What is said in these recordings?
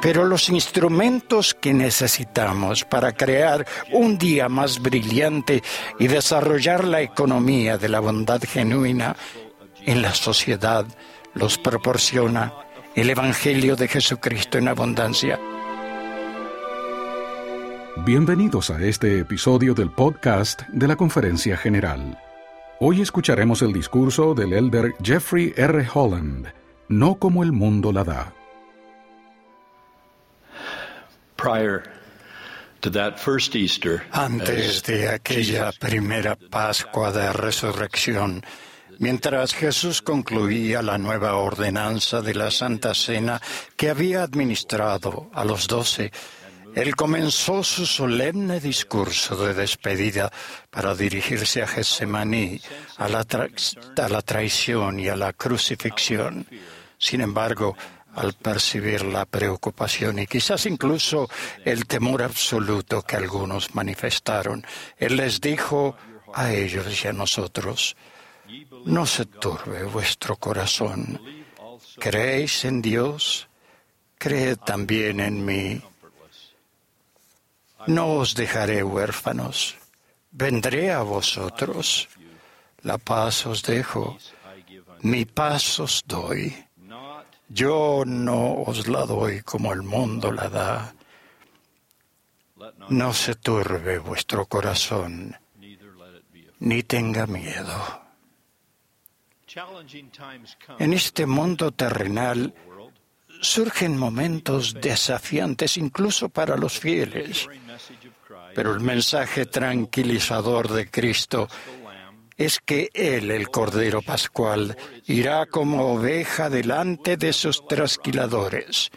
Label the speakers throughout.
Speaker 1: Pero los instrumentos que necesitamos para crear un día más brillante y desarrollar la economía de la bondad genuina en la sociedad los proporciona el Evangelio de Jesucristo en abundancia.
Speaker 2: Bienvenidos a este episodio del podcast de la Conferencia General. Hoy escucharemos el discurso del elder Jeffrey R. Holland, No como el mundo la da.
Speaker 1: Antes de aquella primera Pascua de Resurrección, mientras Jesús concluía la nueva ordenanza de la Santa Cena que había administrado a los doce, él comenzó su solemne discurso de despedida para dirigirse a Getsemaní, a la, a la traición y a la crucifixión. Sin embargo, al percibir la preocupación y quizás incluso el temor absoluto que algunos manifestaron, Él les dijo a ellos y a nosotros, no se turbe vuestro corazón. ¿Creéis en Dios? Creed también en mí. No os dejaré huérfanos. Vendré a vosotros. La paz os dejo. Mi paz os doy. Yo no os la doy como el mundo la da. No se turbe vuestro corazón, ni tenga miedo. En este mundo terrenal surgen momentos desafiantes incluso para los fieles, pero el mensaje tranquilizador de Cristo es que Él, el Cordero Pascual, irá como oveja delante de sus trasquiladores.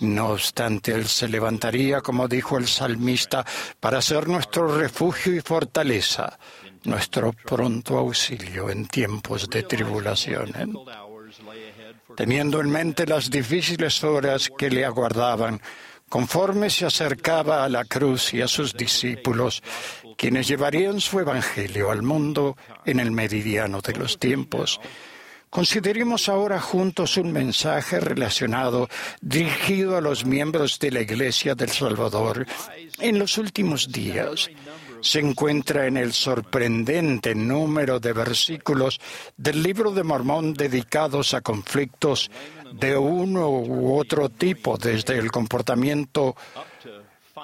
Speaker 1: No obstante, Él se levantaría, como dijo el salmista, para ser nuestro refugio y fortaleza, nuestro pronto auxilio en tiempos de tribulación. Teniendo en mente las difíciles horas que le aguardaban, conforme se acercaba a la cruz y a sus discípulos, quienes llevarían su Evangelio al mundo en el meridiano de los tiempos. Consideremos ahora juntos un mensaje relacionado dirigido a los miembros de la Iglesia del Salvador en los últimos días. Se encuentra en el sorprendente número de versículos del libro de Mormón dedicados a conflictos de uno u otro tipo, desde el comportamiento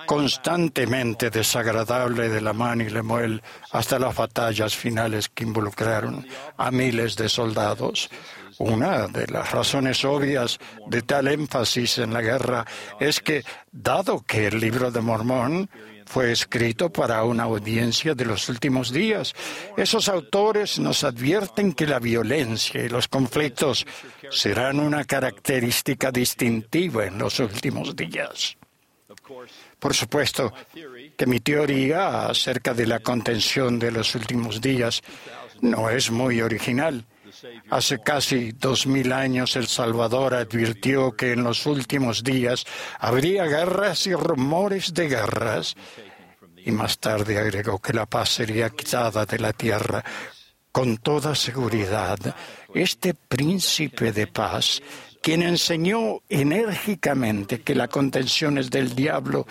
Speaker 1: constantemente desagradable de la man y Lemuel hasta las batallas finales que involucraron a miles de soldados. Una de las razones obvias de tal énfasis en la guerra es que, dado que el libro de Mormón fue escrito para una audiencia de los últimos días. Esos autores nos advierten que la violencia y los conflictos serán una característica distintiva en los últimos días. Por supuesto que mi teoría acerca de la contención de los últimos días no es muy original. Hace casi dos mil años El Salvador advirtió que en los últimos días habría guerras y rumores de guerras. Y más tarde agregó que la paz sería quitada de la tierra. Con toda seguridad, este príncipe de paz quien enseñó enérgicamente que la contención es del diablo,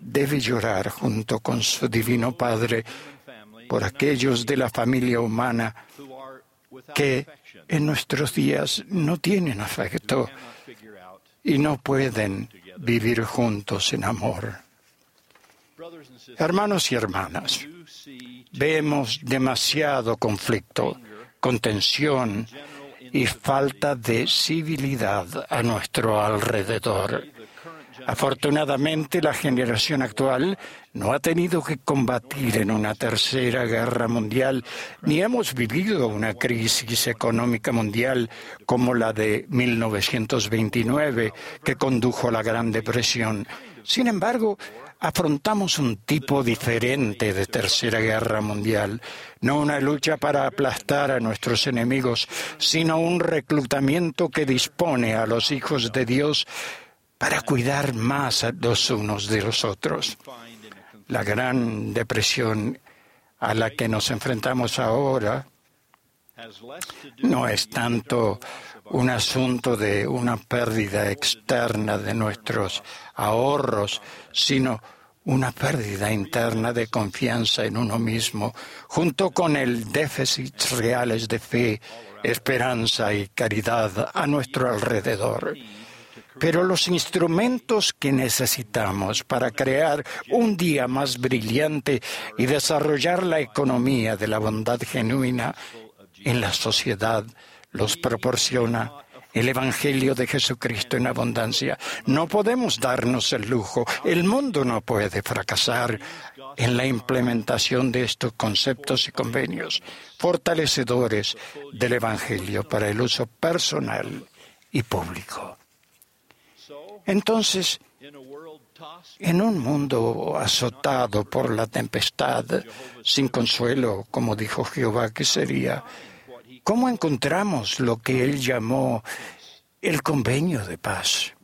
Speaker 1: debe llorar junto con su divino Padre por aquellos de la familia humana que en nuestros días no tienen afecto y no pueden vivir juntos en amor. Hermanos y hermanas, vemos demasiado conflicto, contención, y falta de civilidad a nuestro alrededor. Afortunadamente, la generación actual no ha tenido que combatir en una tercera guerra mundial, ni hemos vivido una crisis económica mundial como la de 1929, que condujo a la Gran Depresión. Sin embargo, afrontamos un tipo diferente de tercera guerra mundial, no una lucha para aplastar a nuestros enemigos, sino un reclutamiento que dispone a los hijos de Dios para cuidar más a los unos de los otros. La gran depresión a la que nos enfrentamos ahora no es tanto un asunto de una pérdida externa de nuestros ahorros, sino una pérdida interna de confianza en uno mismo, junto con el déficit reales de fe, esperanza y caridad a nuestro alrededor. Pero los instrumentos que necesitamos para crear un día más brillante y desarrollar la economía de la bondad genuina en la sociedad los proporciona el Evangelio de Jesucristo en abundancia. No podemos darnos el lujo, el mundo no puede fracasar en la implementación de estos conceptos y convenios fortalecedores del Evangelio para el uso personal y público. Entonces, en un mundo azotado por la tempestad, sin consuelo, como dijo Jehová que sería, ¿cómo encontramos lo que él llamó el convenio de paz?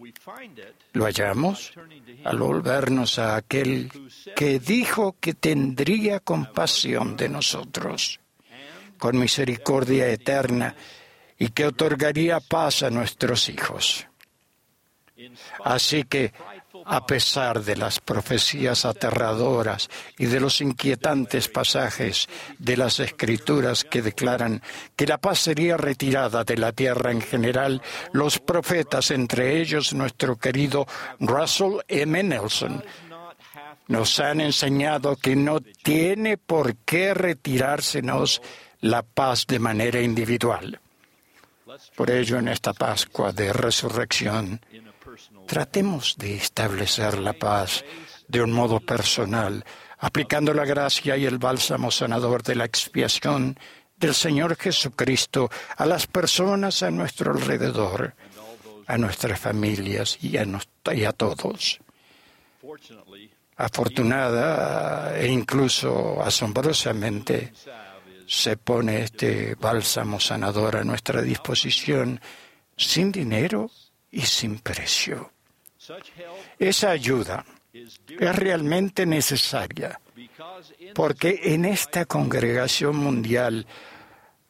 Speaker 1: Lo hallamos al volvernos a aquel que dijo que tendría compasión de nosotros, con misericordia eterna, y que otorgaría paz a nuestros hijos. Así que, a pesar de las profecías aterradoras y de los inquietantes pasajes de las escrituras que declaran que la paz sería retirada de la tierra en general, los profetas, entre ellos nuestro querido Russell M. Nelson, nos han enseñado que no tiene por qué retirársenos la paz de manera individual. Por ello, en esta Pascua de Resurrección, Tratemos de establecer la paz de un modo personal, aplicando la gracia y el bálsamo sanador de la expiación del Señor Jesucristo a las personas a nuestro alrededor, a nuestras familias y a, todos. Afortunada e incluso asombrosamente se pone este bálsamo sanador a nuestra disposición sin dinero y sin precio. Esa ayuda es realmente necesaria porque en esta congregación mundial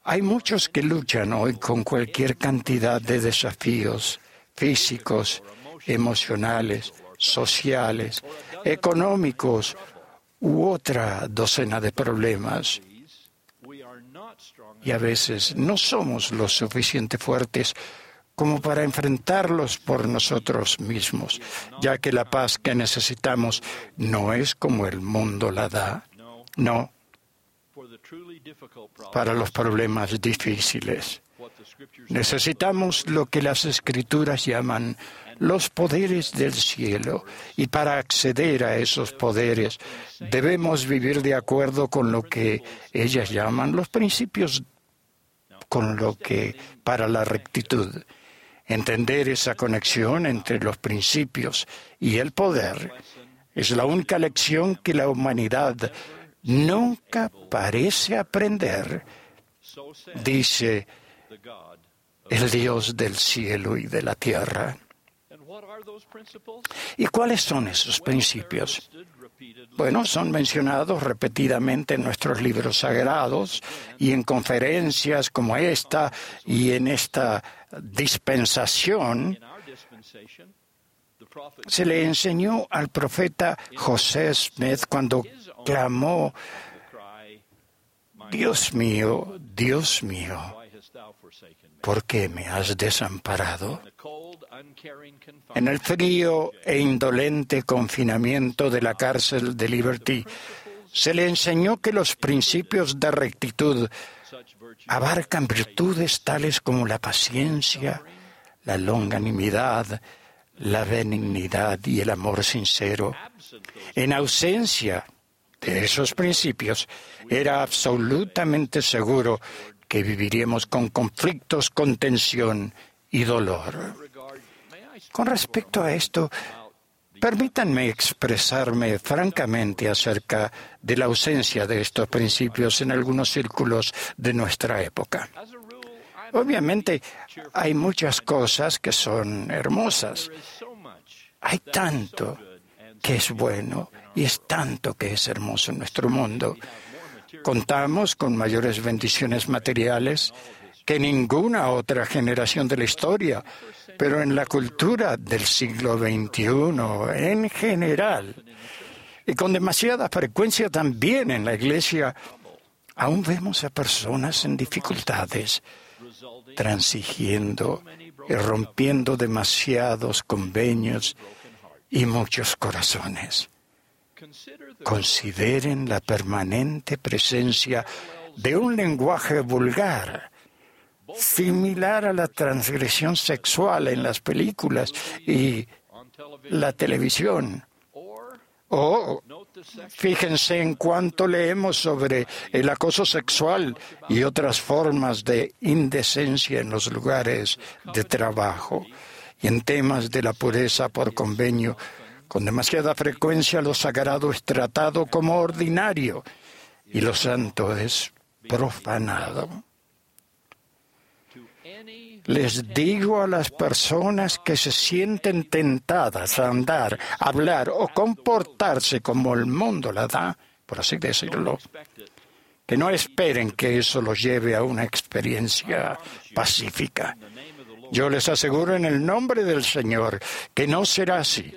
Speaker 1: hay muchos que luchan hoy con cualquier cantidad de desafíos físicos, emocionales, sociales, económicos u otra docena de problemas. Y a veces no somos lo suficiente fuertes como para enfrentarlos por nosotros mismos, ya que la paz que necesitamos no es como el mundo la da, no, para los problemas difíciles. Necesitamos lo que las escrituras llaman los poderes del cielo y para acceder a esos poderes debemos vivir de acuerdo con lo que ellas llaman los principios con lo que para la rectitud. Entender esa conexión entre los principios y el poder es la única lección que la humanidad nunca parece aprender, dice el Dios del cielo y de la tierra. ¿Y cuáles son esos principios? Bueno, son mencionados repetidamente en nuestros libros sagrados y en conferencias como esta y en esta dispensación se le enseñó al profeta José Smith cuando clamó, Dios mío, Dios mío, ¿por qué me has desamparado? En el frío e indolente confinamiento de la cárcel de Liberty, se le enseñó que los principios de rectitud abarcan virtudes tales como la paciencia, la longanimidad, la benignidad y el amor sincero. En ausencia de esos principios, era absolutamente seguro que viviríamos con conflictos, con tensión y dolor. Con respecto a esto, Permítanme expresarme francamente acerca de la ausencia de estos principios en algunos círculos de nuestra época. Obviamente hay muchas cosas que son hermosas. Hay tanto que es bueno y es tanto que es hermoso en nuestro mundo. Contamos con mayores bendiciones materiales que ninguna otra generación de la historia, pero en la cultura del siglo XXI en general, y con demasiada frecuencia también en la iglesia, aún vemos a personas en dificultades, transigiendo y rompiendo demasiados convenios y muchos corazones. Consideren la permanente presencia de un lenguaje vulgar, similar a la transgresión sexual en las películas y la televisión. O fíjense en cuánto leemos sobre el acoso sexual y otras formas de indecencia en los lugares de trabajo y en temas de la pureza por convenio. Con demasiada frecuencia lo sagrado es tratado como ordinario y lo santo es profanado. Les digo a las personas que se sienten tentadas a andar, hablar o comportarse como el mundo la da, por así decirlo, que no esperen que eso los lleve a una experiencia pacífica. Yo les aseguro en el nombre del Señor que no será así.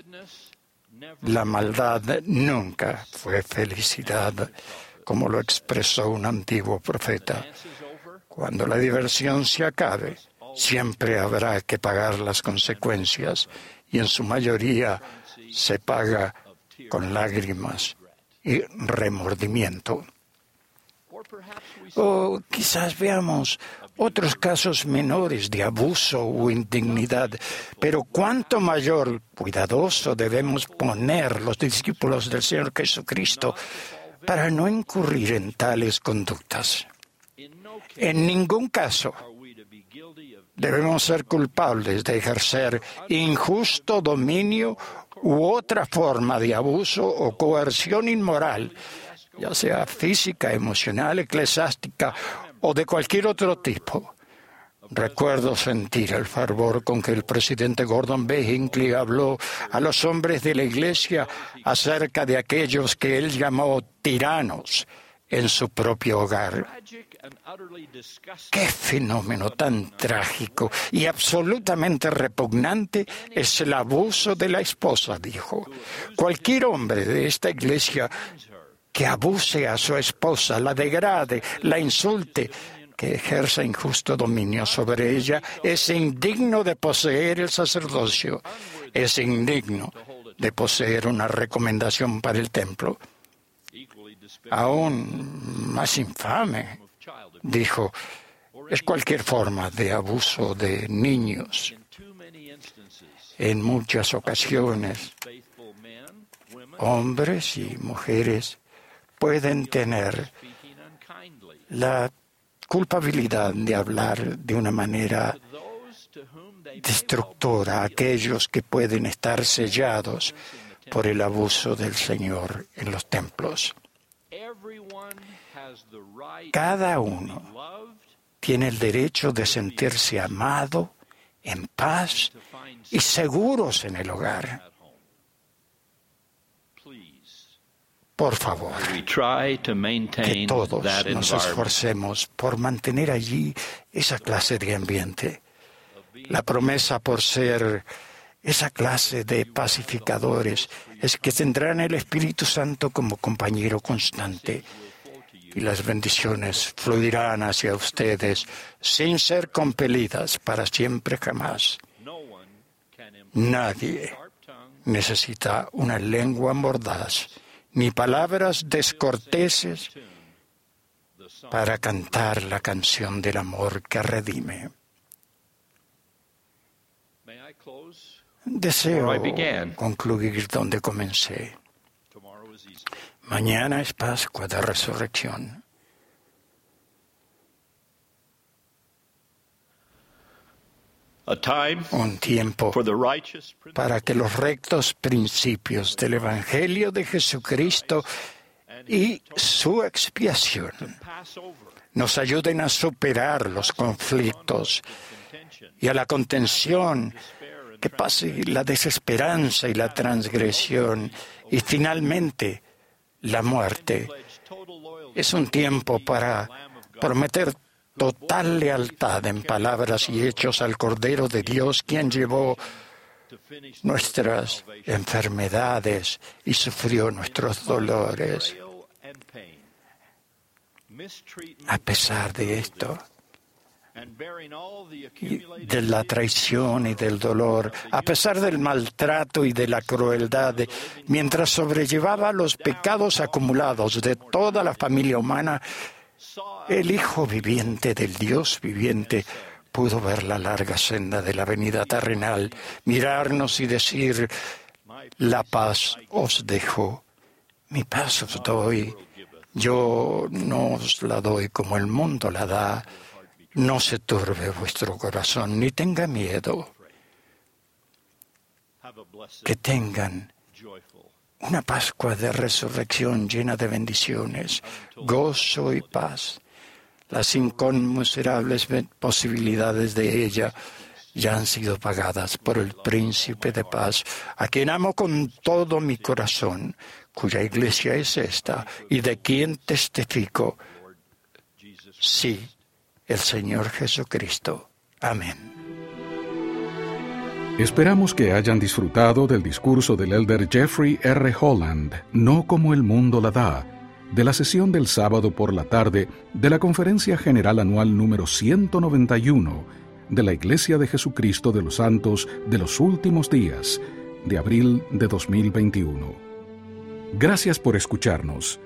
Speaker 1: La maldad nunca fue felicidad, como lo expresó un antiguo profeta. Cuando la diversión se acabe, siempre habrá que pagar las consecuencias y en su mayoría se paga con lágrimas y remordimiento. O quizás veamos otros casos menores de abuso o indignidad, pero cuánto mayor cuidadoso debemos poner los discípulos del Señor Jesucristo para no incurrir en tales conductas. En ningún caso debemos ser culpables de ejercer injusto dominio u otra forma de abuso o coerción inmoral, ya sea física, emocional, eclesiástica o de cualquier otro tipo. Recuerdo sentir el fervor con que el presidente Gordon B. Hinckley habló a los hombres de la Iglesia acerca de aquellos que él llamó tiranos en su propio hogar. Qué fenómeno tan trágico y absolutamente repugnante es el abuso de la esposa, dijo. Cualquier hombre de esta iglesia que abuse a su esposa, la degrade, la insulte, que ejerza injusto dominio sobre ella, es indigno de poseer el sacerdocio, es indigno de poseer una recomendación para el templo. Aún más infame, dijo, es cualquier forma de abuso de niños. En muchas ocasiones, hombres y mujeres pueden tener la culpabilidad de hablar de una manera destructora a aquellos que pueden estar sellados por el abuso del Señor en los templos. Cada uno tiene el derecho de sentirse amado, en paz y seguros en el hogar. Por favor, que todos nos esforcemos por mantener allí esa clase de ambiente. La promesa por ser esa clase de pacificadores es que tendrán el Espíritu Santo como compañero constante y las bendiciones fluirán hacia ustedes sin ser compelidas para siempre jamás. Nadie necesita una lengua mordaz ni palabras descorteses para cantar la canción del amor que redime. Deseo concluir donde comencé. Mañana es Pascua de Resurrección. Un tiempo para que los rectos principios del Evangelio de Jesucristo y su expiación nos ayuden a superar los conflictos y a la contención, que pase la desesperanza y la transgresión y finalmente la muerte. Es un tiempo para prometer total lealtad en palabras y hechos al Cordero de Dios, quien llevó nuestras enfermedades y sufrió nuestros dolores. A pesar de esto, de la traición y del dolor, a pesar del maltrato y de la crueldad, mientras sobrellevaba los pecados acumulados de toda la familia humana, el Hijo viviente del Dios viviente pudo ver la larga senda de la venida terrenal, mirarnos y decir, la paz os dejo, mi paz os doy, yo no os la doy como el mundo la da, no se turbe vuestro corazón ni tenga miedo. Que tengan una Pascua de resurrección llena de bendiciones, gozo y paz. Las inconmensurables posibilidades de ella ya han sido pagadas por el príncipe de paz, a quien amo con todo mi corazón, cuya iglesia es esta, y de quien testifico, sí, el Señor Jesucristo. Amén.
Speaker 2: Esperamos que hayan disfrutado del discurso del elder Jeffrey R. Holland, No como el mundo la da, de la sesión del sábado por la tarde de la Conferencia General Anual número 191 de la Iglesia de Jesucristo de los Santos de los Últimos Días, de abril de 2021. Gracias por escucharnos.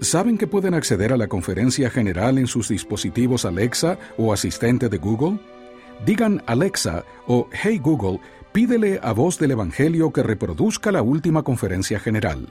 Speaker 2: ¿Saben que pueden acceder a la conferencia general en sus dispositivos Alexa o asistente de Google? Digan Alexa o Hey Google, pídele a voz del Evangelio que reproduzca la última conferencia general.